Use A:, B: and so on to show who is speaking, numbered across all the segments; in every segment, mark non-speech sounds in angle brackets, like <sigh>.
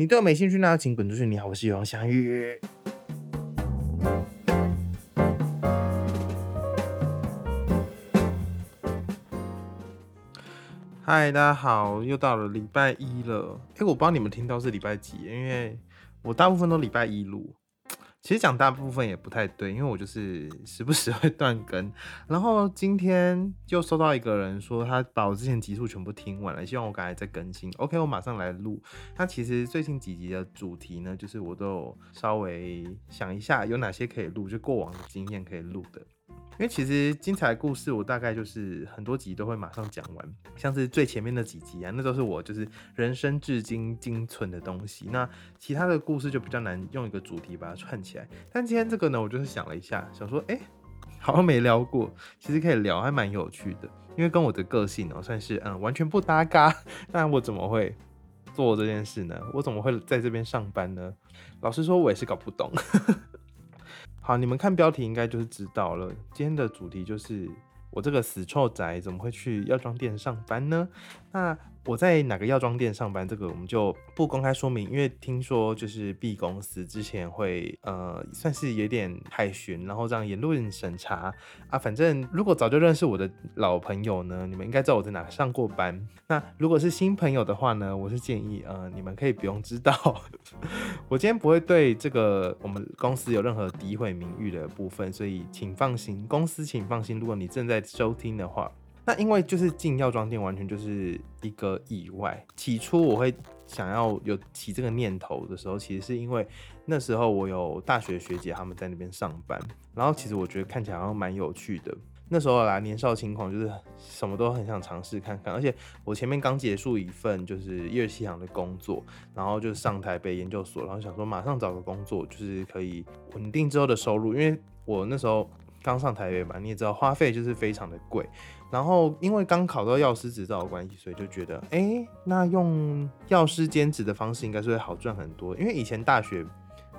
A: 你对我没兴趣，那就请滚出去。你好，我是永祥宇。嗨，大家好，又到了礼拜一了。哎，我不知道你们听到是礼拜几，因为我大部分都礼拜一录。其实讲大部分也不太对，因为我就是 <laughs> 时不时会断更。然后今天又收到一个人说，他把我之前集数全部听完了，希望我赶快再更新。OK，我马上来录。他其实最近几集的主题呢，就是我都有稍微想一下有哪些可以录，就过往的经验可以录的。因为其实精彩故事，我大概就是很多集都会马上讲完，像是最前面的几集啊，那都是我就是人生至今精存的东西。那其他的故事就比较难用一个主题把它串起来。但今天这个呢，我就是想了一下，想说，哎，好像没聊过，其实可以聊，还蛮有趣的。因为跟我的个性呢，算是嗯完全不搭嘎。<laughs> 那我怎么会做这件事呢？我怎么会在这边上班呢？老实说，我也是搞不懂。好，你们看标题应该就是知道了。今天的主题就是我这个死臭宅怎么会去药妆店上班呢？那。我在哪个药妆店上班？这个我们就不公开说明，因为听说就是 B 公司之前会呃算是有点海巡，然后这样言论审查啊。反正如果早就认识我的老朋友呢，你们应该知道我在哪上过班。那如果是新朋友的话呢，我是建议呃你们可以不用知道。<laughs> 我今天不会对这个我们公司有任何诋毁名誉的部分，所以请放心，公司请放心。如果你正在收听的话。那因为就是进药妆店完全就是一个意外。起初我会想要有起这个念头的时候，其实是因为那时候我有大学学姐他们在那边上班，然后其实我觉得看起来好像蛮有趣的。那时候啦，年少轻狂，就是什么都很想尝试看看。而且我前面刚结束一份就是叶西行的工作，然后就上台北研究所，然后想说马上找个工作，就是可以稳定之后的收入。因为我那时候刚上台北嘛，你也知道花费就是非常的贵。然后因为刚考到药师执照的关系，所以就觉得，哎，那用药师兼职的方式应该是会好赚很多。因为以前大学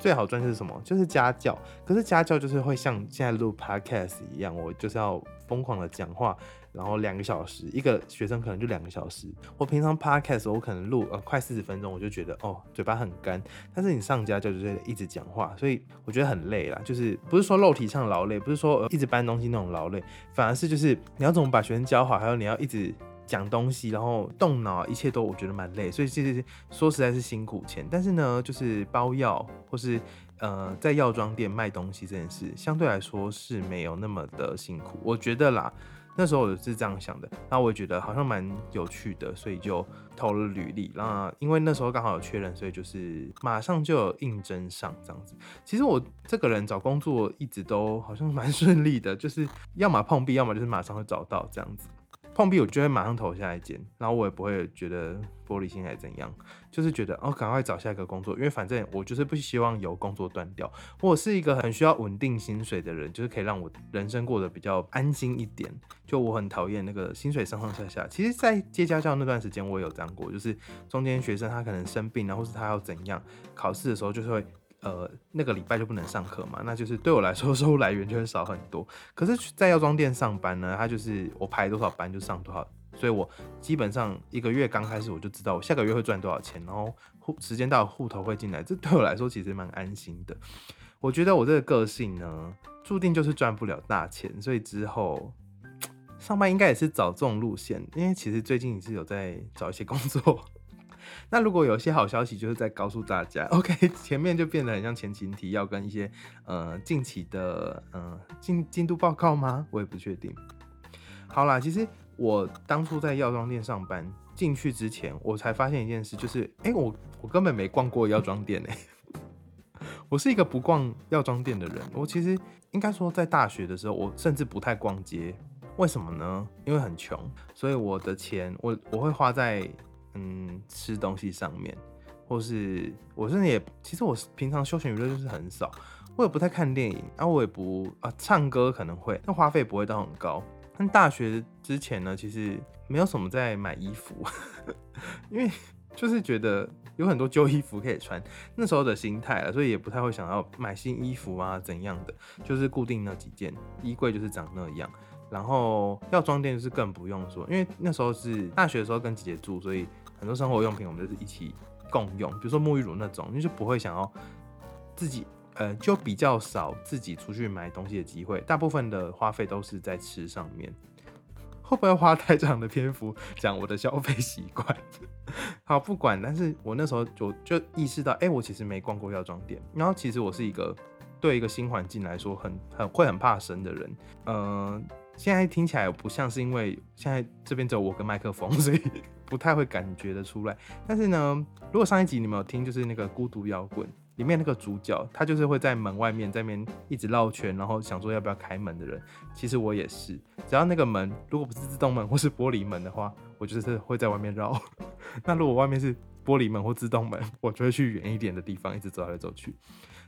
A: 最好赚是什么？就是家教。可是家教就是会像现在录 podcast 一样，我就是要疯狂的讲话。然后两个小时，一个学生可能就两个小时。我平常 podcast 我可能录呃快四十分钟，我就觉得哦嘴巴很干。但是你上家教就是一直讲话，所以我觉得很累啦。就是不是说肉体上劳累，不是说呃一直搬东西那种劳累，反而是就是你要怎么把学生教好，还有你要一直讲东西，然后动脑，一切都我觉得蛮累。所以其实说实在是辛苦钱。但是呢，就是包药或是呃在药妆店卖东西这件事，相对来说是没有那么的辛苦，我觉得啦。那时候我是这样想的，那我也觉得好像蛮有趣的，所以就投了履历。那因为那时候刚好有确认，所以就是马上就有应征上这样子。其实我这个人找工作一直都好像蛮顺利的，就是要么碰壁，要么就是马上会找到这样子。碰壁我就会马上投下一间，然后我也不会觉得玻璃心还怎样，就是觉得哦赶快找下一个工作，因为反正我就是不希望有工作断掉。我是一个很需要稳定薪水的人，就是可以让我人生过得比较安心一点。就我很讨厌那个薪水上上下下。其实，在接家教那段时间，我有这样过，就是中间学生他可能生病然或是他要怎样，考试的时候就是会。呃，那个礼拜就不能上课嘛，那就是对我来说 <laughs> 收入来源就会少很多。可是，在药妆店上班呢，他就是我排多少班就上多少，所以我基本上一个月刚开始我就知道我下个月会赚多少钱，然后户时间到户头会进来，这对我来说其实蛮安心的。我觉得我这个个性呢，注定就是赚不了大钱，所以之后上班应该也是找这种路线，因为其实最近也是有在找一些工作。那如果有些好消息，就是在告诉大家，<laughs> OK，前面就变得很像前情提要跟一些呃近期的呃进进度报告吗？我也不确定。好啦，其实我当初在药妆店上班进去之前，我才发现一件事，就是哎，我我根本没逛过药妆店哎，<laughs> 我是一个不逛药妆店的人。我其实应该说，在大学的时候，我甚至不太逛街。为什么呢？因为很穷，所以我的钱我我会花在。嗯，吃东西上面，或是我甚至也，其实我平常休闲娱乐就是很少，我也不太看电影，啊，我也不啊，唱歌可能会，但花费不会到很高。但大学之前呢，其实没有什么在买衣服，<laughs> 因为就是觉得有很多旧衣服可以穿，那时候的心态了，所以也不太会想要买新衣服啊怎样的，就是固定那几件，衣柜就是长那样。然后药妆店是更不用说，因为那时候是大学的时候跟姐姐住，所以很多生活用品我们就是一起共用，比如说沐浴乳那种，你就不会想要自己，呃，就比较少自己出去买东西的机会，大部分的花费都是在吃上面。会不会花太长的篇幅讲我的消费习惯？<laughs> 好，不管，但是我那时候就就意识到，哎，我其实没逛过药妆店，然后其实我是一个对一个新环境来说很很会很怕生的人，呃。现在听起来不像是因为现在这边只有我跟麦克风，所以不太会感觉得出来。但是呢，如果上一集你们有听，就是那个孤独摇滚里面那个主角，他就是会在门外面在边一直绕圈，然后想说要不要开门的人。其实我也是，只要那个门如果不是自动门或是玻璃门的话，我就是会在外面绕。<laughs> 那如果外面是玻璃门或自动门，我就会去远一点的地方一直走来走去。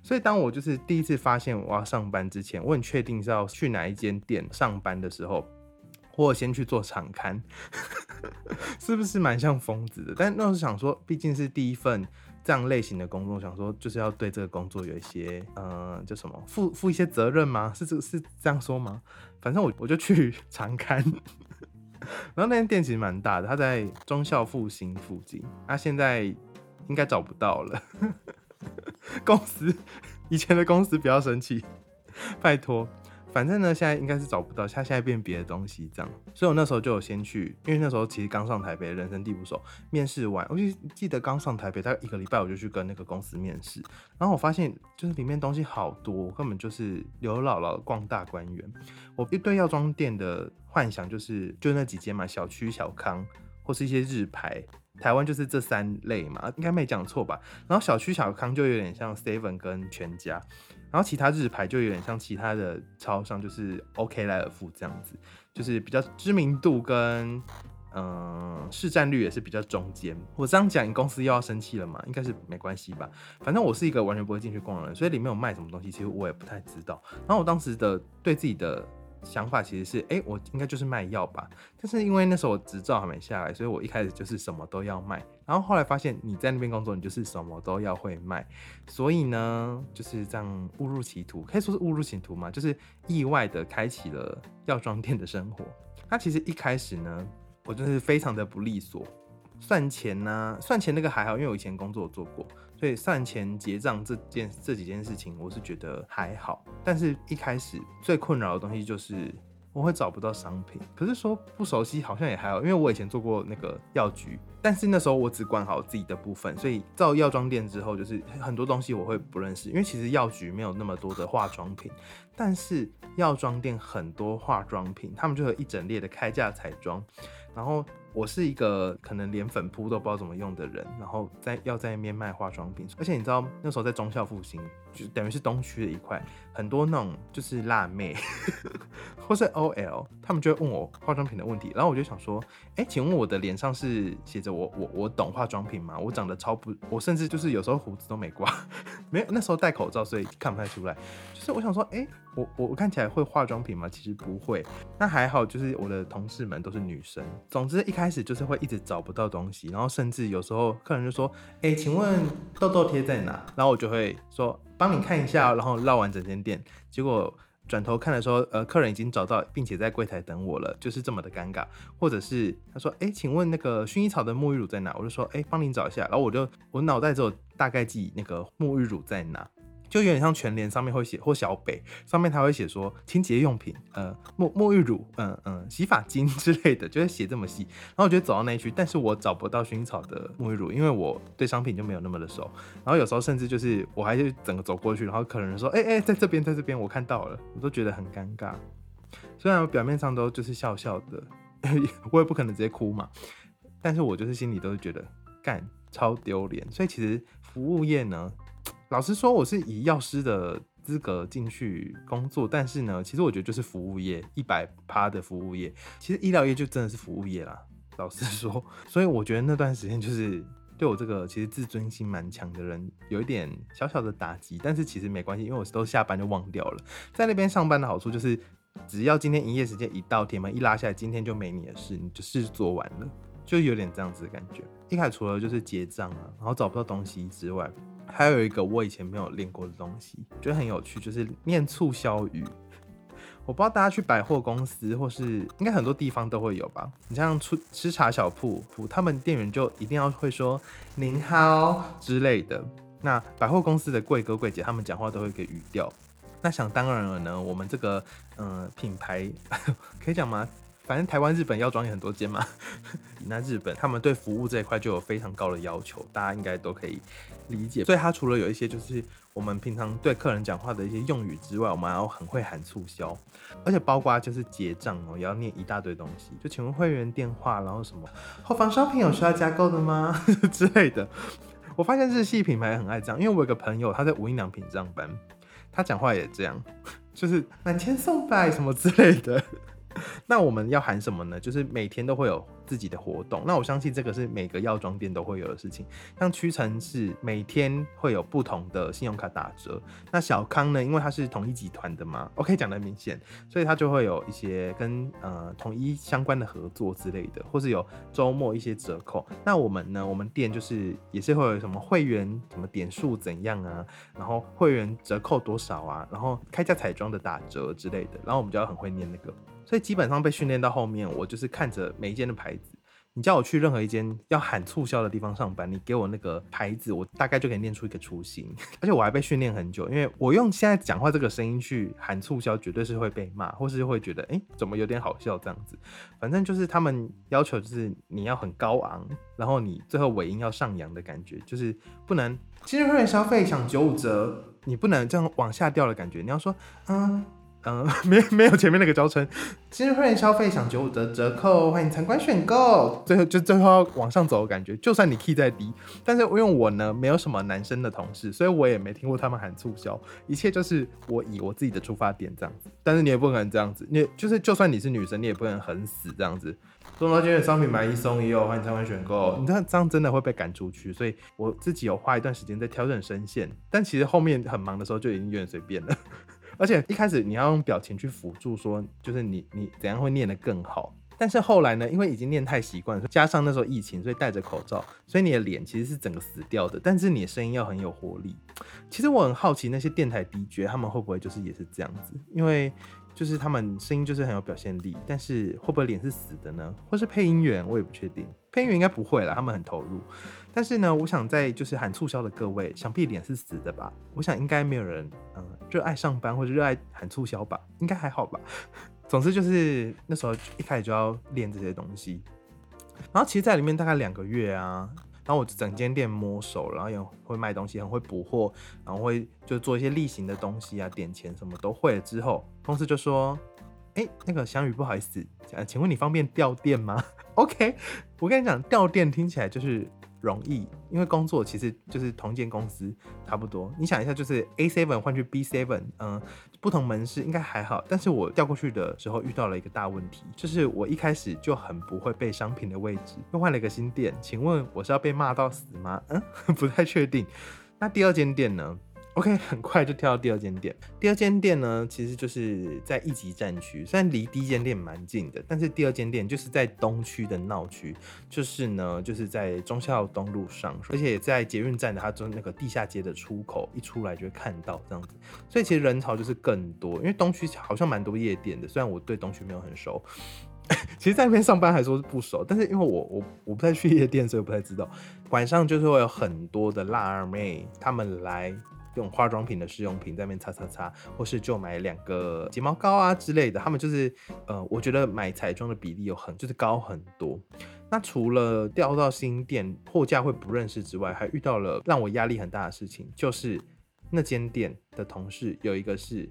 A: 所以，当我就是第一次发现我要上班之前，我很确定是要去哪一间店上班的时候，或先去做场刊，是不是蛮像疯子的？但那时候想说，毕竟是第一份这样类型的工作，想说就是要对这个工作有一些，呃，叫什么，负负一些责任吗？是这是这样说吗？反正我我就去长刊，<laughs> 然后那间店其实蛮大的，它在中校复兴附近，那现在应该找不到了。<laughs> 公司以前的公司不要生气，拜托。反正呢，现在应该是找不到，他现在变别的东西这样。所以我那时候就有先去，因为那时候其实刚上台北，人生地不熟。面试完，我就记得刚上台北，大概一个礼拜，我就去跟那个公司面试。然后我发现，就是里面东西好多，根本就是刘姥姥逛大观园。我一对药妆店的幻想就是，就那几间嘛，小区小康或是一些日牌。台湾就是这三类嘛，应该没讲错吧？然后小区小康就有点像 Seven 跟全家，然后其他日牌就有点像其他的超商，就是 OK 莱尔富这样子，就是比较知名度跟嗯市占率也是比较中间。我这样讲，你公司又要生气了嘛？应该是没关系吧？反正我是一个完全不会进去逛的人，所以里面有卖什么东西，其实我也不太知道。然后我当时的对自己的。想法其实是，哎，我应该就是卖药吧。但是因为那时候我执照还没下来，所以我一开始就是什么都要卖。然后后来发现你在那边工作，你就是什么都要会卖。所以呢，就是这样误入歧途，可以说是误入歧途嘛，就是意外的开启了药妆店的生活。那其实一开始呢，我就是非常的不利索，算钱呢，算钱那个还好，因为我以前工作做过。所以算钱结账这件这几件事情，我是觉得还好。但是一开始最困扰的东西就是我会找不到商品。可是说不熟悉好像也还好，因为我以前做过那个药局，但是那时候我只管好自己的部分。所以到药妆店之后，就是很多东西我会不认识，因为其实药局没有那么多的化妆品，但是药妆店很多化妆品，他们就有一整列的开价彩妆，然后。我是一个可能连粉扑都不知道怎么用的人，然后在要在那边卖化妆品，而且你知道那时候在中校复兴，就等于是东区的一块，很多那种就是辣妹 <laughs> 或是 OL，他们就会问我化妆品的问题，然后我就想说，哎，请问我的脸上是写着我我我懂化妆品吗？我长得超不，我甚至就是有时候胡子都没刮，<laughs> 没有那时候戴口罩，所以看不太出来。就是我想说，哎，我我我看起来会化妆品吗？其实不会，那还好，就是我的同事们都是女生。总之一开。始就是会一直找不到东西，然后甚至有时候客人就说：“哎，请问痘痘贴在哪？”然后我就会说：“帮你看一下。”然后绕完整间店，结果转头看的时候，呃，客人已经找到，并且在柜台等我了，就是这么的尴尬。或者是他说：“哎，请问那个薰衣草的沐浴乳在哪？”我就说：“哎，帮你找一下。”然后我就我脑袋只有大概记那个沐浴乳在哪。就有点像全联上面会写，或小北上面他会写说清洁用品，呃，沐沐浴乳，嗯嗯，洗发精之类的，就会写这么细。然后我就走到那一区，但是我找不到薰衣草的沐浴乳，因为我对商品就没有那么的熟。然后有时候甚至就是我还是整个走过去，然后客人说，哎哎，在这边，在这边，我看到了，我都觉得很尴尬。虽然我表面上都就是笑笑的，<laughs> 我也不可能直接哭嘛，但是我就是心里都是觉得干超丢脸。所以其实服务业呢。老实说，我是以药师的资格进去工作，但是呢，其实我觉得就是服务业一百趴的服务业，其实医疗业就真的是服务业啦。老实说，所以我觉得那段时间就是对我这个其实自尊心蛮强的人有一点小小的打击，但是其实没关系，因为我都下班就忘掉了。在那边上班的好处就是，只要今天营业时间一到，铁门一拉下来，今天就没你的事，你就事做完了，就有点这样子的感觉。一开始除了就是结账啊，然后找不到东西之外，还有一个我以前没有练过的东西，觉得很有趣，就是念促销语。<laughs> 我不知道大家去百货公司或是应该很多地方都会有吧？你像出吃茶小铺，他们店员就一定要会说“您好”之类的。那百货公司的贵哥贵姐他们讲话都会给语调。那想当然了呢，我们这个嗯品牌 <laughs> 可以讲吗？反正台湾、日本药妆也很多间嘛。<laughs> 那日本他们对服务这一块就有非常高的要求，大家应该都可以理解。所以它除了有一些就是我们平常对客人讲话的一些用语之外，我们还要很会喊促销，而且包括就是结账哦，也要念一大堆东西。就请问会员电话，然后什么后方商品有需要加购的吗 <laughs> 之类的。我发现日系品牌很爱这样，因为我有个朋友他在无印良品上班，他讲话也这样，就是满千送百什么之类的。<laughs> 那我们要喊什么呢？就是每天都会有自己的活动。那我相信这个是每个药妆店都会有的事情。像屈臣氏每天会有不同的信用卡打折。那小康呢？因为它是统一集团的嘛，OK 讲的明显，所以它就会有一些跟呃统一相关的合作之类的，或是有周末一些折扣。那我们呢？我们店就是也是会有什么会员什么点数怎样啊？然后会员折扣多少啊？然后开价彩妆的打折之类的。然后我们就要很会念那个。所以基本上被训练到后面，我就是看着每一间的牌子。你叫我去任何一间要喊促销的地方上班，你给我那个牌子，我大概就可以念出一个雏形。<laughs> 而且我还被训练很久，因为我用现在讲话这个声音去喊促销，绝对是会被骂，或是会觉得哎怎么有点好笑这样子。反正就是他们要求就是你要很高昂，然后你最后尾音要上扬的感觉，就是不能今日会员消费享九五折，你不能这样往下掉的感觉。你要说嗯。嗯，<laughs> 没没有前面那个招称，今日会员消费享九五折折扣，欢迎参观选购。最后就最后要往上走的感觉，就算你 key 再低，但是因为我呢没有什么男生的同事，所以我也没听过他们喊促销，一切就是我以我自己的出发点这样子。但是你也不可能这样子，你就是就算你是女生，你也不能很死这样子。中到今日商品买一送一哦，欢迎参观选购。你这样这样真的会被赶出去，所以我自己有花一段时间在调整声线，但其实后面很忙的时候就已经有点随便了。而且一开始你要用表情去辅助，说就是你你怎样会念得更好。但是后来呢，因为已经念太习惯，加上那时候疫情，所以戴着口罩，所以你的脸其实是整个死掉的。但是你的声音要很有活力。其实我很好奇那些电台 DJ 他们会不会就是也是这样子？因为就是他们声音就是很有表现力，但是会不会脸是死的呢？或是配音员，我也不确定。配音员应该不会啦，他们很投入。但是呢，我想在就是喊促销的各位，想必脸是死的吧？我想应该没有人嗯热爱上班或者热爱喊促销吧？应该还好吧？<laughs> 总之就是那时候一开始就要练这些东西。然后其实在里面大概两个月啊，然后我整间店摸手，然后也会卖东西，很会补货，然后会就做一些例行的东西啊，点钱什么都会了之后，公司就说：“哎，那个翔宇不好意思，请问你方便调店吗？<laughs> ”OK，我跟你讲，调店听起来就是。容易，因为工作其实就是同间公司差不多。你想一下，就是 A seven 换去 B seven，嗯，不同门市应该还好。但是我调过去的时候遇到了一个大问题，就是我一开始就很不会背商品的位置，又换了一个新店。请问我是要被骂到死吗？嗯，<laughs> 不太确定。那第二间店呢？OK，<laughs> 很快就跳到第二间店。第二间店呢，其实就是在一级战区，虽然离第一间店蛮近的，但是第二间店就是在东区的闹区，就是呢，就是在忠孝东路上，而且在捷运站的它就那个地下街的出口，一出来就会看到这样子，所以其实人潮就是更多。因为东区好像蛮多夜店的，虽然我对东区没有很熟，<laughs> 其实在那边上班还说是不熟，但是因为我我我不太去夜店，所以我不太知道。晚上就是会有很多的辣二妹他们来。用化妆品的试用品在那边擦擦擦，或是就买两个睫毛膏啊之类的。他们就是，呃，我觉得买彩妆的比例有很就是高很多。那除了调到新店货架会不认识之外，还遇到了让我压力很大的事情，就是那间店的同事有一个是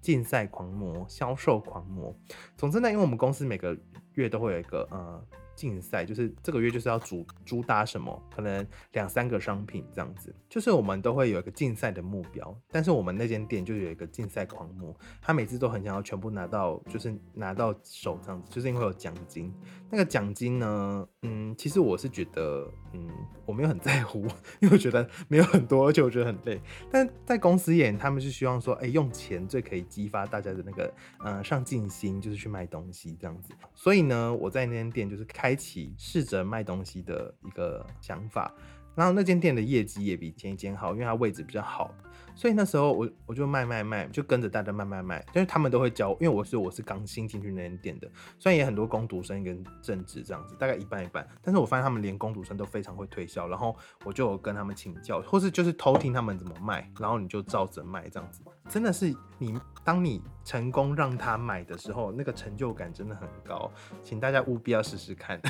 A: 竞赛狂魔、销售狂魔。总之呢，因为我们公司每个月都会有一个呃。竞赛就是这个月就是要主主打什么，可能两三个商品这样子，就是我们都会有一个竞赛的目标。但是我们那间店就有一个竞赛狂魔，他每次都很想要全部拿到，就是拿到手这样子，就是因为有奖金。那个奖金呢，嗯，其实我是觉得，嗯，我没有很在乎，因为我觉得没有很多，而且我觉得很累。但在公司眼，他们是希望说，哎，用钱最可以激发大家的那个，呃，上进心，就是去卖东西这样子。所以呢，我在那间店就是开。开启试着卖东西的一个想法，然后那间店的业绩也比前一间好，因为它位置比较好。所以那时候我我就卖卖卖，就跟着大家卖卖卖，就是他们都会教，因为我是我是刚新进去那间店的，虽然也很多工读生跟正职这样子，大概一半一半，但是我发现他们连工读生都非常会推销，然后我就跟他们请教，或是就是偷听他们怎么卖，然后你就照着卖这样子，真的是你当你成功让他买的时候，那个成就感真的很高，请大家务必要试试看，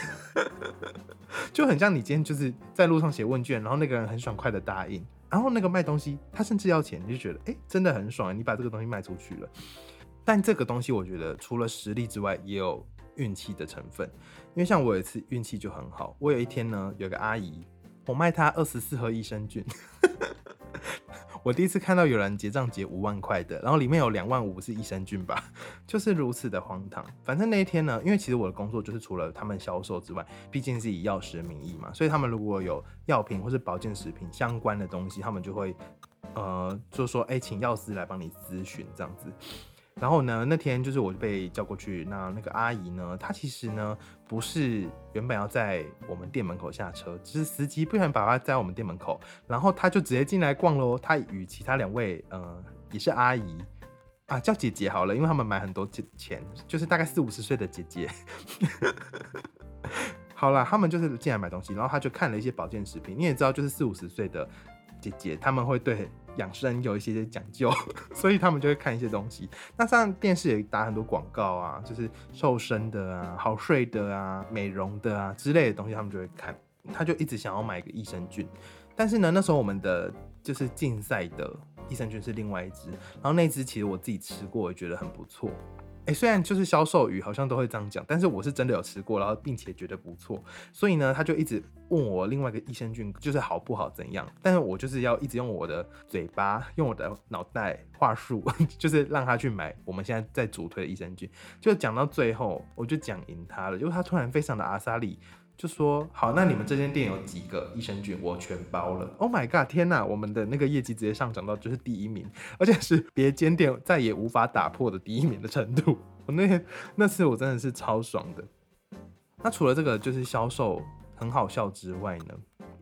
A: <laughs> 就很像你今天就是在路上写问卷，然后那个人很爽快的答应。然后那个卖东西，他甚至要钱，你就觉得哎，真的很爽，你把这个东西卖出去了。但这个东西，我觉得除了实力之外，也有运气的成分。因为像我有一次运气就很好，我有一天呢，有个阿姨，我卖她二十四盒益生菌。我第一次看到有人结账结五万块的，然后里面有两万五是益生菌吧，<laughs> 就是如此的荒唐。反正那一天呢，因为其实我的工作就是除了他们销售之外，毕竟是以药师名义嘛，所以他们如果有药品或是保健食品相关的东西，他们就会呃就说哎，请药师来帮你咨询这样子。然后呢，那天就是我被叫过去，那那个阿姨呢，她其实呢不是原本要在我们店门口下车，只是司机不想把她在我们店门口，然后她就直接进来逛喽。她与其他两位，呃，也是阿姨啊，叫姐姐好了，因为他们买很多钱，就是大概四五十岁的姐姐。<laughs> 好了，他们就是进来买东西，然后他就看了一些保健食品。你也知道，就是四五十岁的姐姐，他们会对。养生有一些些讲究，<laughs> 所以他们就会看一些东西。那像电视也打很多广告啊，就是瘦身的啊、好睡的啊、美容的啊之类的东西，他们就会看。他就一直想要买个益生菌，但是呢，那时候我们的就是竞赛的益生菌是另外一支，然后那支其实我自己吃过，我觉得很不错。哎，虽然就是销售语好像都会这样讲，但是我是真的有吃过，然后并且觉得不错，所以呢，他就一直问我另外一个益生菌就是好不好怎样，但是我就是要一直用我的嘴巴，用我的脑袋话术，<laughs> 就是让他去买我们现在在主推的益生菌，就讲到最后我就讲赢他了，因为他突然非常的阿萨里。就说好，那你们这间店有几个益生菌，我全包了。Oh my god，天哪，我们的那个业绩直接上涨到就是第一名，而且是别间店再也无法打破的第一名的程度。<laughs> 我那天那次我真的是超爽的。那除了这个就是销售很好笑之外呢，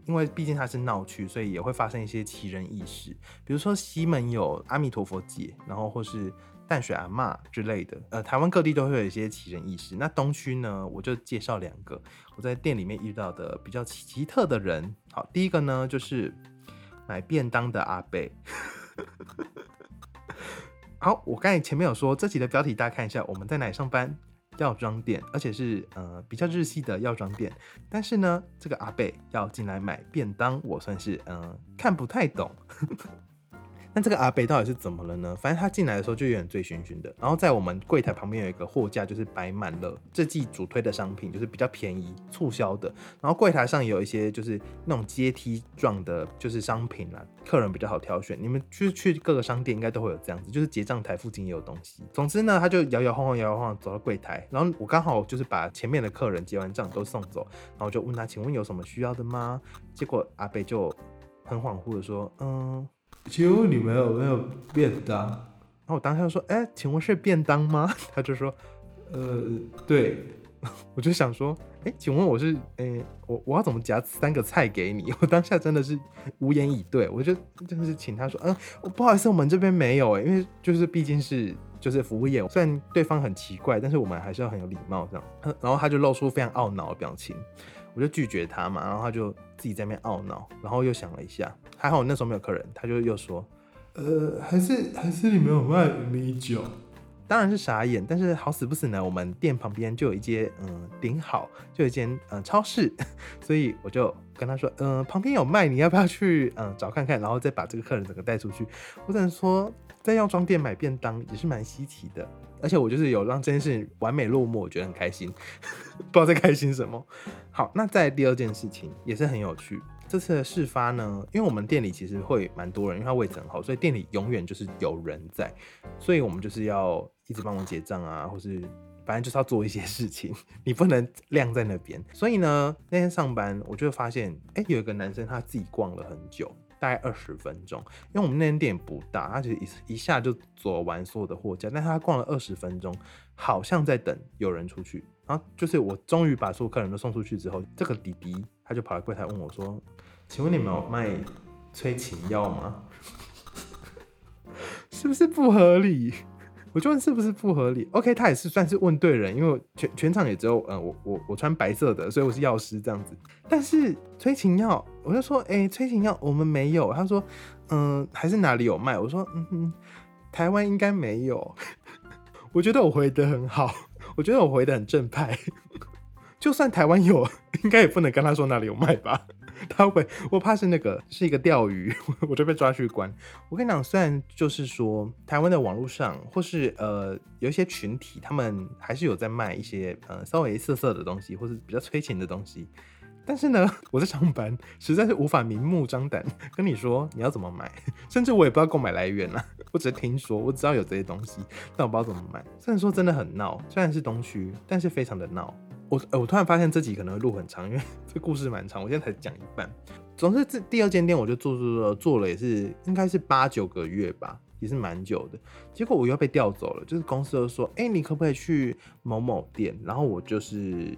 A: 因为毕竟它是闹区，所以也会发生一些奇人异事，比如说西门有阿弥陀佛节，然后或是。淡水阿嬷之类的，呃，台湾各地都会有一些奇人异事。那东区呢，我就介绍两个我在店里面遇到的比较奇特的人。好，第一个呢就是买便当的阿贝。<laughs> 好，我刚才前面有说这集的标题，大家看一下，我们在哪里上班？药妆店，而且是呃比较日系的药妆店。但是呢，这个阿贝要进来买便当，我算是嗯看不太懂。那这个阿北到底是怎么了呢？反正他进来的时候就有点醉醺醺的，然后在我们柜台旁边有一个货架，就是摆满了这季主推的商品，就是比较便宜促销的。然后柜台上有一些就是那种阶梯状的，就是商品啦，客人比较好挑选。你们去去各个商店应该都会有这样子，就是结账台附近也有东西。总之呢，他就摇摇晃晃、摇摇晃晃走到柜台，然后我刚好就是把前面的客人结完账都送走，然后就问他，请问有什么需要的吗？结果阿北就很恍惚的说，嗯。请问你们有没有便当？然后我当下就说：“哎，请问是便当吗？” <laughs> 他就说：“呃，对。<laughs> ”我就想说：“哎，请问我是……哎，我我要怎么夹三个菜给你？” <laughs> 我当下真的是无言以对。我就真的是请他说：“嗯，不好意思，我们这边没有。”哎，因为就是毕竟是就是服务业，虽然对方很奇怪，但是我们还是要很有礼貌这样。然后他就露出非常懊恼的表情。我就拒绝他嘛，然后他就自己在那边懊恼，然后又想了一下，还好我那时候没有客人，他就又说，呃，还是还是你没有卖米酒，当然是傻眼，但是好死不死呢，我们店旁边就有一间嗯顶好，就有一间嗯超市，<laughs> 所以我就跟他说，嗯，旁边有卖，你要不要去嗯找看看，然后再把这个客人整个带出去。我只能说，在药妆店买便当也是蛮稀奇的。而且我就是有让这件事完美落幕，我觉得很开心，<laughs> 不知道在开心什么。好，那在第二件事情也是很有趣。这次的事发呢，因为我们店里其实会蛮多人，因为它位置很好，所以店里永远就是有人在，所以我们就是要一直帮忙结账啊，或是反正就是要做一些事情，<laughs> 你不能晾在那边。所以呢，那天上班我就发现，哎，有一个男生他自己逛了很久。大概二十分钟，因为我们那间店不大，他就一一下就走完所有的货架，但他逛了二十分钟，好像在等有人出去。然后就是我终于把所有客人都送出去之后，这个弟弟他就跑来柜台问我说：“请问你们有卖催情药吗？<laughs> 是不是不合理？我就问是不是不合理？OK，他也是算是问对人，因为全全场也只有呃我我我穿白色的，所以我是药师这样子。但是催情药，我就说哎，催情药我们没有。他说嗯，还是哪里有卖？我说嗯哼，台湾应该没有。<laughs> 我觉得我回的很好，我觉得我回的很正派。<laughs> 就算台湾有，应该也不能跟他说哪里有卖吧。他会，我怕是那个是一个钓鱼，我就被抓去关。我跟你讲，虽然就是说台湾的网络上或是呃有一些群体，他们还是有在卖一些呃稍微色色的东西，或是比较催情的东西，但是呢，<laughs> 我在上班，实在是无法明目张胆跟你说你要怎么买，<laughs> 甚至我也不知道购买来源啊，我只是听说，我知道有这些东西，但我不知道怎么买。虽然说真的很闹，虽然是东区，但是非常的闹。我我突然发现这集可能会录很长，因为 <laughs> 这故事蛮长，我现在才讲一半。总之，这第二间店我就做做做做了，也是应该是八九个月吧，也是蛮久的。结果我又被调走了，就是公司就说：“哎，你可不可以去某某店？”然后我就是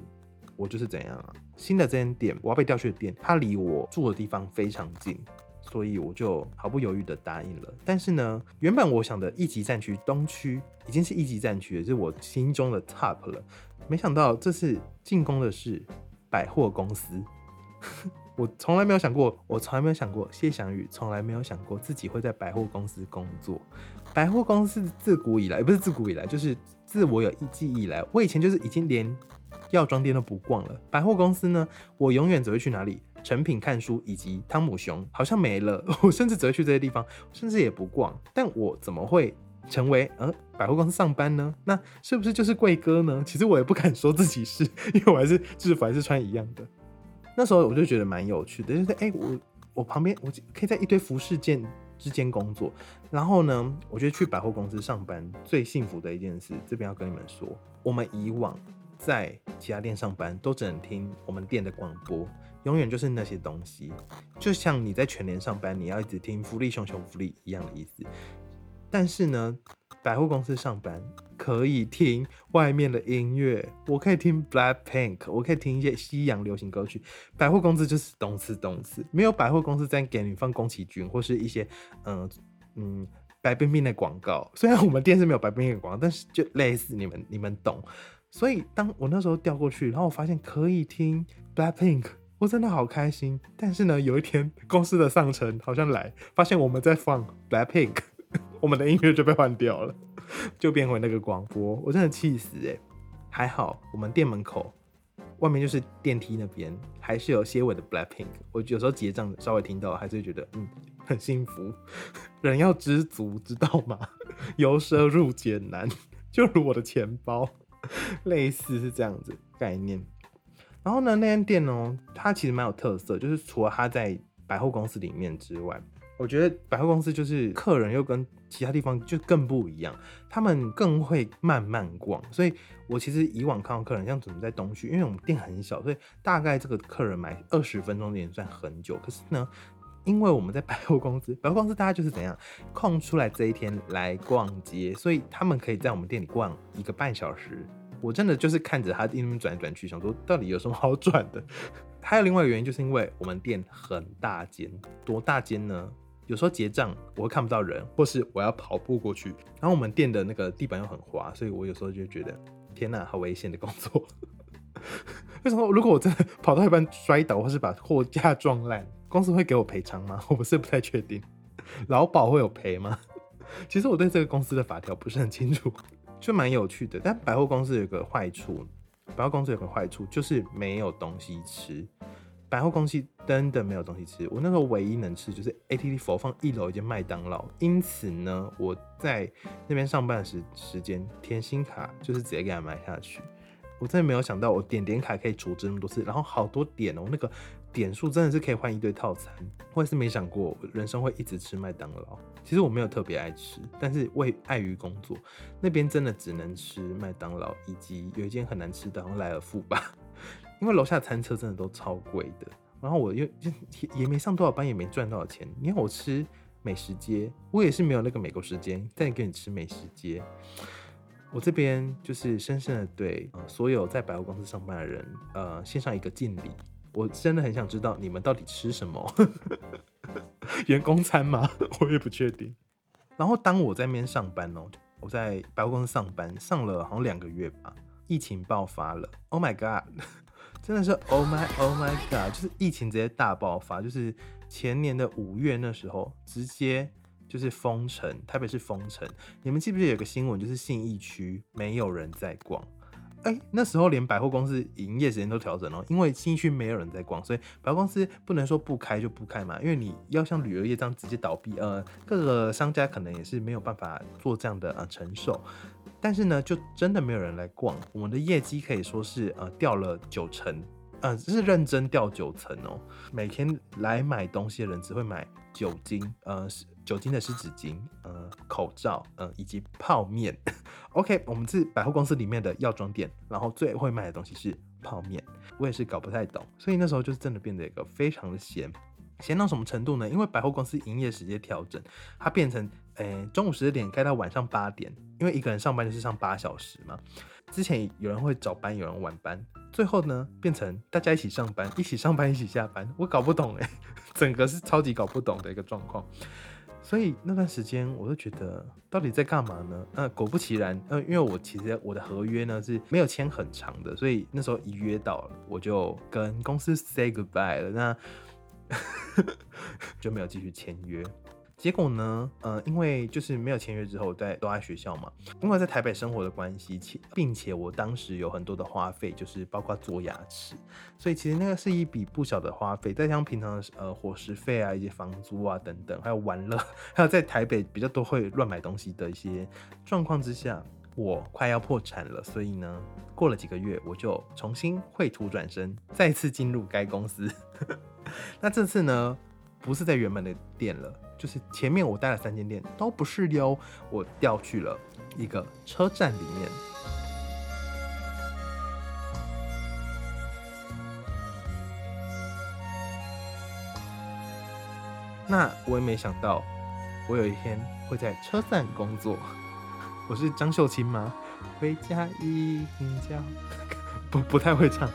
A: 我就是怎样啊？新的这间店我要被调去的店，它离我住的地方非常近，所以我就毫不犹豫的答应了。但是呢，原本我想的一级战区东区已经是一级战区了，就是我心中的 top 了。没想到这次进攻的是百货公司，<laughs> 我从来没有想过，我从来没有想过，谢翔宇从来没有想过自己会在百货公司工作。百货公司自古以来，不是自古以来，就是自我有记忆以来，我以前就是已经连药妆店都不逛了。百货公司呢，我永远只会去哪里？成品看书以及汤姆熊好像没了，<laughs> 我甚至只会去这些地方，甚至也不逛。但我怎么会？成为呃百货公司上班呢？那是不是就是贵哥呢？其实我也不敢说自己是，<laughs> 因为我还是制服还是穿一样的。那时候我就觉得蛮有趣的，就是哎我我旁边我可以在一堆服饰间之间工作。然后呢，我觉得去百货公司上班最幸福的一件事，这边要跟你们说，我们以往在其他店上班都只能听我们店的广播，永远就是那些东西，就像你在全联上班，你要一直听福利熊熊福利一样的意思。但是呢，百货公司上班可以听外面的音乐，我可以听 Black Pink，我可以听一些西洋流行歌曲。百货公司就是动次动次，没有百货公司在给你放宫崎骏或是一些嗯嗯白冰冰的广告。虽然我们店是没有白冰冰的广告，但是就类似你们你们懂。所以当我那时候调过去，然后我发现可以听 Black Pink，我真的好开心。但是呢，有一天公司的上层好像来，发现我们在放 Black Pink。我们的音乐就被换掉了，就变回那个广播，我真的气死哎！还好我们店门口外面就是电梯那边，还是有些尾的 Blackpink。我有时候结账稍微听到，还是会觉得嗯很幸福。人要知足，知道吗？由奢入俭难，就如我的钱包，类似是这样子概念。然后呢，那间店哦，它其实蛮有特色，就是除了它在百货公司里面之外。我觉得百货公司就是客人又跟其他地方就更不一样，他们更会慢慢逛。所以我其实以往看到客人像怎么在东区，因为我们店很小，所以大概这个客人买二十分钟也算很久。可是呢，因为我们在百货公司，百货公司大家就是怎样空出来这一天来逛街，所以他们可以在我们店里逛一个半小时。我真的就是看着他一边转来转去，想说到底有什么好转的。<laughs> 还有另外一个原因，就是因为我们店很大间，多大间呢？有时候结账我会看不到人，或是我要跑步过去，然后我们店的那个地板又很滑，所以我有时候就觉得天哪，好危险的工作。<laughs> 为什么？如果我真的跑到一半摔倒，或是把货架撞烂，公司会给我赔偿吗？<laughs> 我不是不太确定，劳保会有赔吗？<laughs> 其实我对这个公司的法条不是很清楚，就蛮有趣的。但百货公司有个坏处，百货公司有个坏处就是没有东西吃。百货公司真的没有东西吃，我那时候唯一能吃就是 ATT 佛放一楼一间麦当劳，因此呢，我在那边上班的时时间甜心卡就是直接给他买下去。我真的没有想到我点点卡可以储值那么多次，然后好多点哦，那个点数真的是可以换一堆套餐。我也是没想过人生会一直吃麦当劳。其实我没有特别爱吃，但是为碍于工作，那边真的只能吃麦当劳，以及有一间很难吃的，好像莱尔富吧。因为楼下餐车真的都超贵的，然后我又也也没上多少班，也没赚多少钱。你看我吃美食街，我也是没有那个美国时间再给你吃美食街。我这边就是深深的对所有在百货公司上班的人，呃，献上一个敬礼。我真的很想知道你们到底吃什么，员工餐吗？<laughs> 我也不确定。然后当我在那边上班哦，我在百货公司上班，上了好像两个月吧，疫情爆发了。Oh my god，真的是 Oh my Oh my god，就是疫情直接大爆发，就是前年的五月那时候直接就是封城，台北是封城。你们记不记得有个新闻，就是信义区没有人在逛？哎，那时候连百货公司营业时间都调整了，因为新区没有人在逛，所以百货公司不能说不开就不开嘛。因为你要像旅游业这样直接倒闭，呃，各个商家可能也是没有办法做这样的呃承受。但是呢，就真的没有人来逛，我们的业绩可以说是呃掉了九成，呃，是认真掉九成哦。每天来买东西的人只会买酒精，呃。酒精的湿纸巾，呃，口罩，呃，以及泡面。OK，我们是百货公司里面的药妆店，然后最会卖的东西是泡面。我也是搞不太懂，所以那时候就是真的变得一个非常的闲，闲到什么程度呢？因为百货公司营业时间调整，它变成，诶，中午十二点开到晚上八点，因为一个人上班就是上八小时嘛。之前有人会早班，有人晚班，最后呢变成大家一起上班，一起上班，一起下班。我搞不懂哎，<laughs> 整个是超级搞不懂的一个状况。所以那段时间，我就觉得到底在干嘛呢？呃，果不其然，呃，因为我其实我的合约呢是没有签很长的，所以那时候一约到了，我就跟公司 say goodbye 了，那 <laughs> 就没有继续签约。结果呢？呃，因为就是没有签约之后，在都在学校嘛。因为在台北生活的关系，且并且我当时有很多的花费，就是包括做牙齿，所以其实那个是一笔不小的花费。再加上平常的呃伙食费啊，一些房租啊等等，还有玩乐，<laughs> 还有在台北比较多会乱买东西的一些状况之下，我快要破产了。所以呢，过了几个月，我就重新绘图转身，再次进入该公司。<laughs> 那这次呢，不是在原本的店了。就是前面我待了三间店都不是哟，我调去了一个车站里面。那我也没想到，我有一天会在车站工作。<laughs> 我是张秀清吗？回家一听叫，<laughs> 不不太会唱。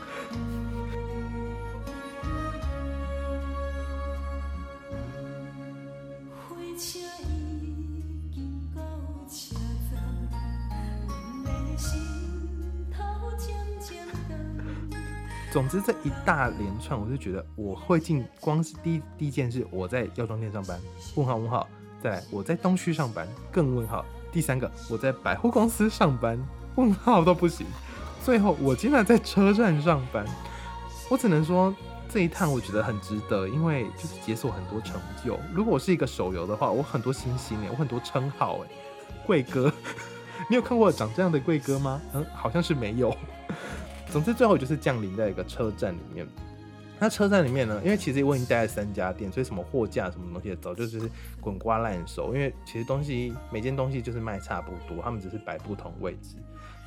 A: 总之这一大连串，我就觉得我会进，光是第第一件事，我在药妆店上班，问号问号，再来我在东区上班，更问号，第三个我在百货公司上班，问号都不行，最后我竟然在车站上班，我只能说这一趟我觉得很值得，因为就是解锁很多成就。如果我是一个手游的话，我很多星星哎，我很多称号哎，贵哥，<laughs> 你有看过长这样的贵哥吗？嗯，好像是没有。总之，最后就是降临在一个车站里面。那车站里面呢，因为其实我已经待在三家店，所以什么货架什么东西早就就是滚瓜烂熟。因为其实东西每件东西就是卖差不多，他们只是摆不同位置，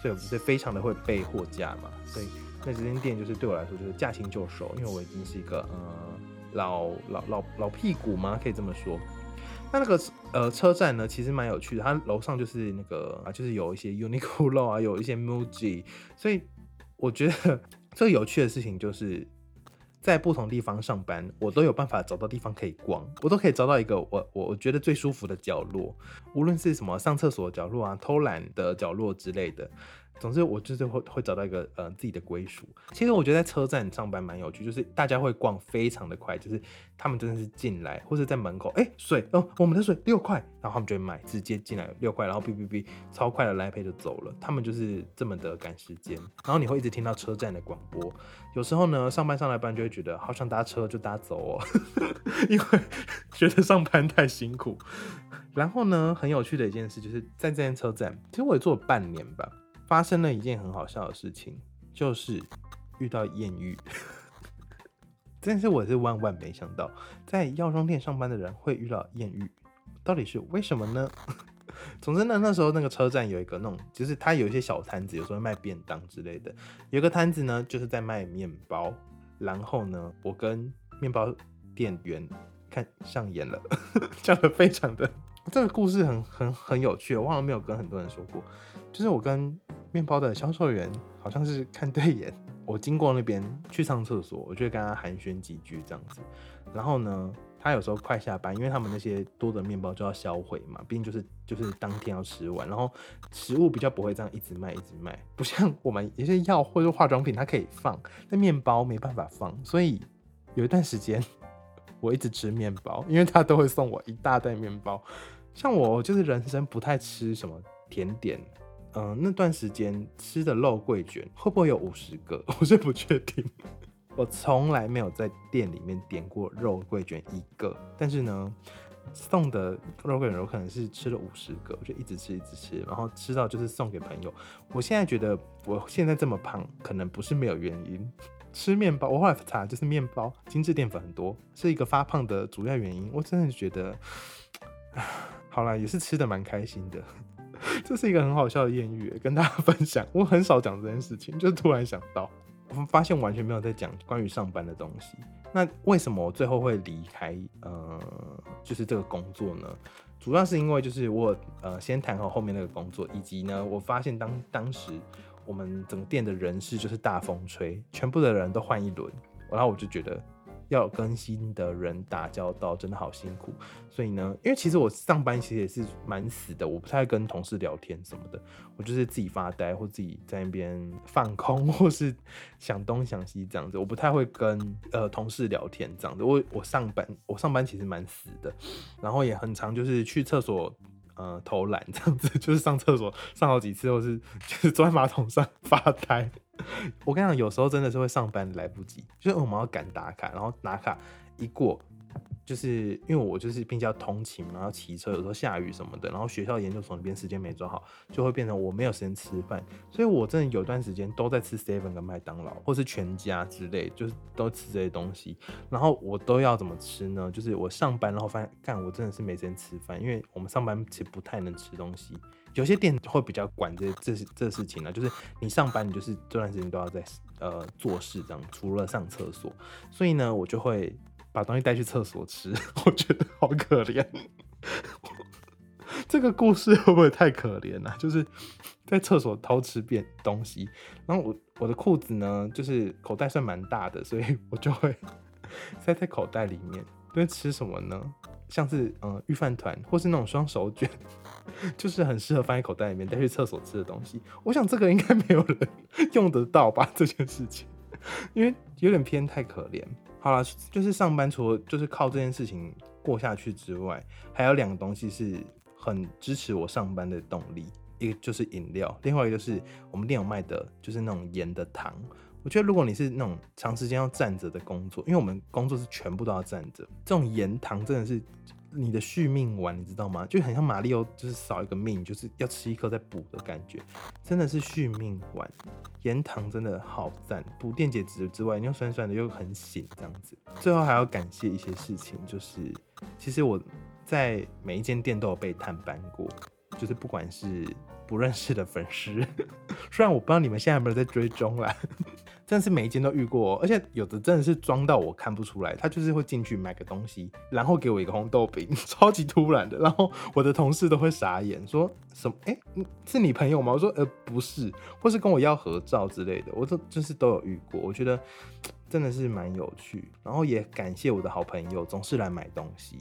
A: 所以我是非常的会备货架嘛。所以那这间店就是对我来说就是驾轻就熟，因为我已经是一个呃老老老老屁股嘛，可以这么说。那那个呃车站呢，其实蛮有趣的，它楼上就是那个啊，就是有一些 Uniqlo 啊，有一些 Muji，所以。我觉得 <laughs> 最有趣的事情就是在不同地方上班，我都有办法找到地方可以逛，我都可以找到一个我我我觉得最舒服的角落，无论是什么上厕所角落啊、偷懒的角落之类的。总之，我就是会会找到一个呃自己的归属。其实我觉得在车站上班蛮有趣，就是大家会逛非常的快，就是他们真的是进来或者在门口，哎，水哦，我们的水六块，然后他们就会买，直接进来六块，然后哔哔哔，超快的来配就走了。他们就是这么的赶时间。然后你会一直听到车站的广播。有时候呢，上班上来班就会觉得好想搭车就搭走哦，<laughs> 因为觉得上班太辛苦。然后呢，很有趣的一件事就是在这间车站，其实我也做了半年吧。发生了一件很好笑的事情，就是遇到艳遇。<laughs> 但是我是万万没想到，在药妆店上班的人会遇到艳遇，到底是为什么呢？<laughs> 总之呢，那时候那个车站有一个那种，就是他有一些小摊子，有时候卖便当之类的。有个摊子呢，就是在卖面包。然后呢，我跟面包店员看上眼了，<laughs> 讲的非常的。这个故事很很很有趣，我忘了没有跟很多人说过。就是我跟面包的销售员好像是看对眼，我经过那边去上厕所，我就会跟他寒暄几句这样子。然后呢，他有时候快下班，因为他们那些多的面包就要销毁嘛，毕竟就是就是当天要吃完。然后食物比较不会这样一直卖一直卖，不像我们有些药或者化妆品它可以放，但面包没办法放。所以有一段时间我一直吃面包，因为他都会送我一大袋面包。像我就是人生不太吃什么甜点。嗯，那段时间吃的肉桂卷会不会有五十个？<laughs> 我是不确定。<laughs> 我从来没有在店里面点过肉桂卷一个，但是呢，送的肉桂卷有可能是吃了五十个，我就一直吃一直吃，然后吃到就是送给朋友。我现在觉得我现在这么胖，可能不是没有原因。吃面包，我后来查就是面包精致淀粉很多，是一个发胖的主要原因。我真的觉得，<sighs> 好了，也是吃的蛮开心的。<laughs> 这是一个很好笑的艳遇，跟大家分享。我很少讲这件事情，就突然想到，<laughs> 我们发现完全没有在讲关于上班的东西。那为什么我最后会离开？呃，就是这个工作呢？主要是因为就是我呃先谈好后面那个工作，以及呢，我发现当当时我们整个店的人事就是大风吹，全部的人都换一轮，然后我就觉得。要跟新的人打交道，真的好辛苦。所以呢，因为其实我上班其实也是蛮死的，我不太跟同事聊天什么的，我就是自己发呆或自己在那边放空，或是想东想西这样子。我不太会跟呃同事聊天这样子。我我上班我上班其实蛮死的，然后也很常就是去厕所。呃，偷懒这样子，<laughs> 就是上厕所上好几次，或是就是坐在马桶上发呆。<laughs> 我跟你讲，有时候真的是会上班来不及，就是我们要赶打卡，然后打卡一过。就是因为我就是并且要通勤，然后骑车，有时候下雨什么的，然后学校研究所那边时间没抓好，就会变成我没有时间吃饭，所以我真的有段时间都在吃 seven 跟麦当劳，或是全家之类，就是都吃这些东西。然后我都要怎么吃呢？就是我上班然后发现，干我真的是没时间吃饭，因为我们上班其实不太能吃东西，有些店会比较管这这这事情呢，就是你上班你就是这段时间都要在呃做事这样，除了上厕所，所以呢我就会。把东西带去厕所吃，<laughs> 我觉得好可怜。这个故事会不会太可怜了？就是在厕所偷吃便东西，然后我我的裤子呢，就是口袋算蛮大的，所以我就会 <laughs> 塞在口袋里面。会吃什么呢？像是嗯御饭团，或是那种双手卷，就是很适合放在口袋里面带去厕所吃的东西。我想这个应该没有人 <laughs> 用得到吧？这件事情，因为有点偏太可怜。好了，就是上班除了就是靠这件事情过下去之外，还有两个东西是很支持我上班的动力，一个就是饮料，另外一个就是我们店有卖的，就是那种盐的糖。我觉得如果你是那种长时间要站着的工作，因为我们工作是全部都要站着，这种盐糖真的是。你的续命丸，你知道吗？就很像马里奥，就是少一个命，就是要吃一颗再补的感觉，真的是续命丸。盐糖真的好赞，补电解质之外，又酸酸的又很醒，这样子。最后还要感谢一些事情，就是其实我在每一间店都有被探班过，就是不管是不认识的粉丝，<laughs> 虽然我不知道你们现在有没有在追踪啦。真的是每一间都遇过，而且有的真的是装到我看不出来，他就是会进去买个东西，然后给我一个红豆饼，<laughs> 超级突然的，然后我的同事都会傻眼，说什么？哎，是你朋友吗？我说呃不是，或是跟我要合照之类的，我都就是都有遇过，我觉得 <tsk> 真的是蛮有趣，然后也感谢我的好朋友总是来买东西，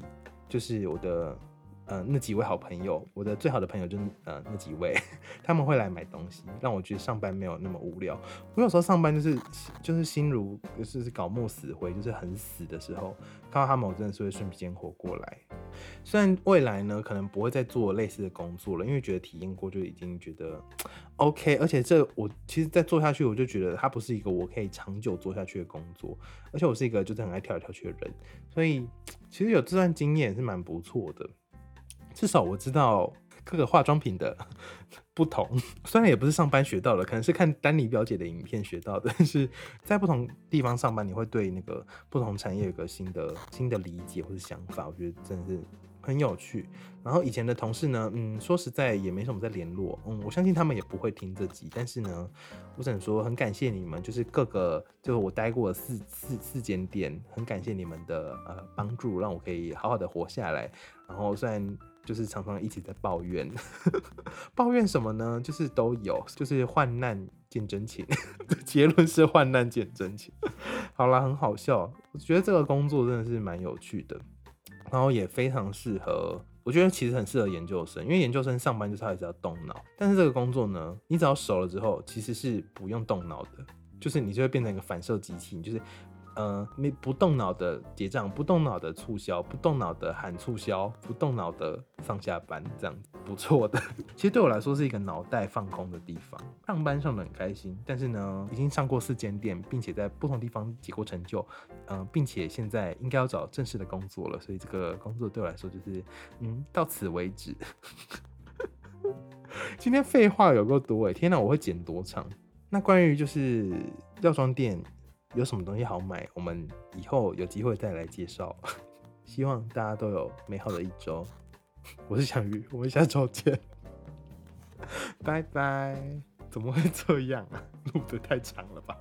A: 就是我的。呃，那几位好朋友，我的最好的朋友就是呃那几位，<laughs> 他们会来买东西，让我觉得上班没有那么无聊。我有时候上班就是就是心如就是搞木死灰，就是很死的时候，看到他们，我真的是会瞬间活过来。虽然未来呢，可能不会再做类似的工作了，因为觉得体验过就已经觉得 <tsk> OK。而且这我其实再做下去，我就觉得它不是一个我可以长久做下去的工作。而且我是一个就是很爱跳来跳去的人，所以其实有这段经验是蛮不错的。至少我知道各个化妆品的 <laughs> 不同，虽然也不是上班学到的，可能是看丹尼表姐的影片学到的。但是在不同地方上班，你会对那个不同产业有个新的新的理解或者想法，我觉得真的是很有趣。然后以前的同事呢，嗯，说实在也没什么在联络，嗯，我相信他们也不会听这集。但是呢，我只能说很感谢你们，就是各个就是我待过的四四四间店，很感谢你们的呃帮助，让我可以好好的活下来。然后虽然。就是常常一直在抱怨，<laughs> 抱怨什么呢？就是都有，就是患难见真情。<laughs> 结论是患难见真情。好啦，很好笑。我觉得这个工作真的是蛮有趣的，然后也非常适合。我觉得其实很适合研究生，因为研究生上班就是还是要动脑。但是这个工作呢，你只要熟了之后，其实是不用动脑的，就是你就会变成一个反射机器，你就是。呃，没不动脑的结账，不动脑的促销，不动脑的喊促销，不动脑的上下班，这样不错的。<laughs> 其实对我来说是一个脑袋放空的地方，上班上的很开心。但是呢，已经上过四间店，并且在不同地方结过成就，嗯，并且现在应该要找正式的工作了，所以这个工作对我来说就是，嗯，到此为止。<laughs> 今天废话有够多哎，天哪，我会剪多长？那关于就是药妆店。有什么东西好买？我们以后有机会再来介绍。<laughs> 希望大家都有美好的一周。<laughs> 我是小鱼，我们下周见，<laughs> 拜拜。怎么会这样啊？录的太长了吧？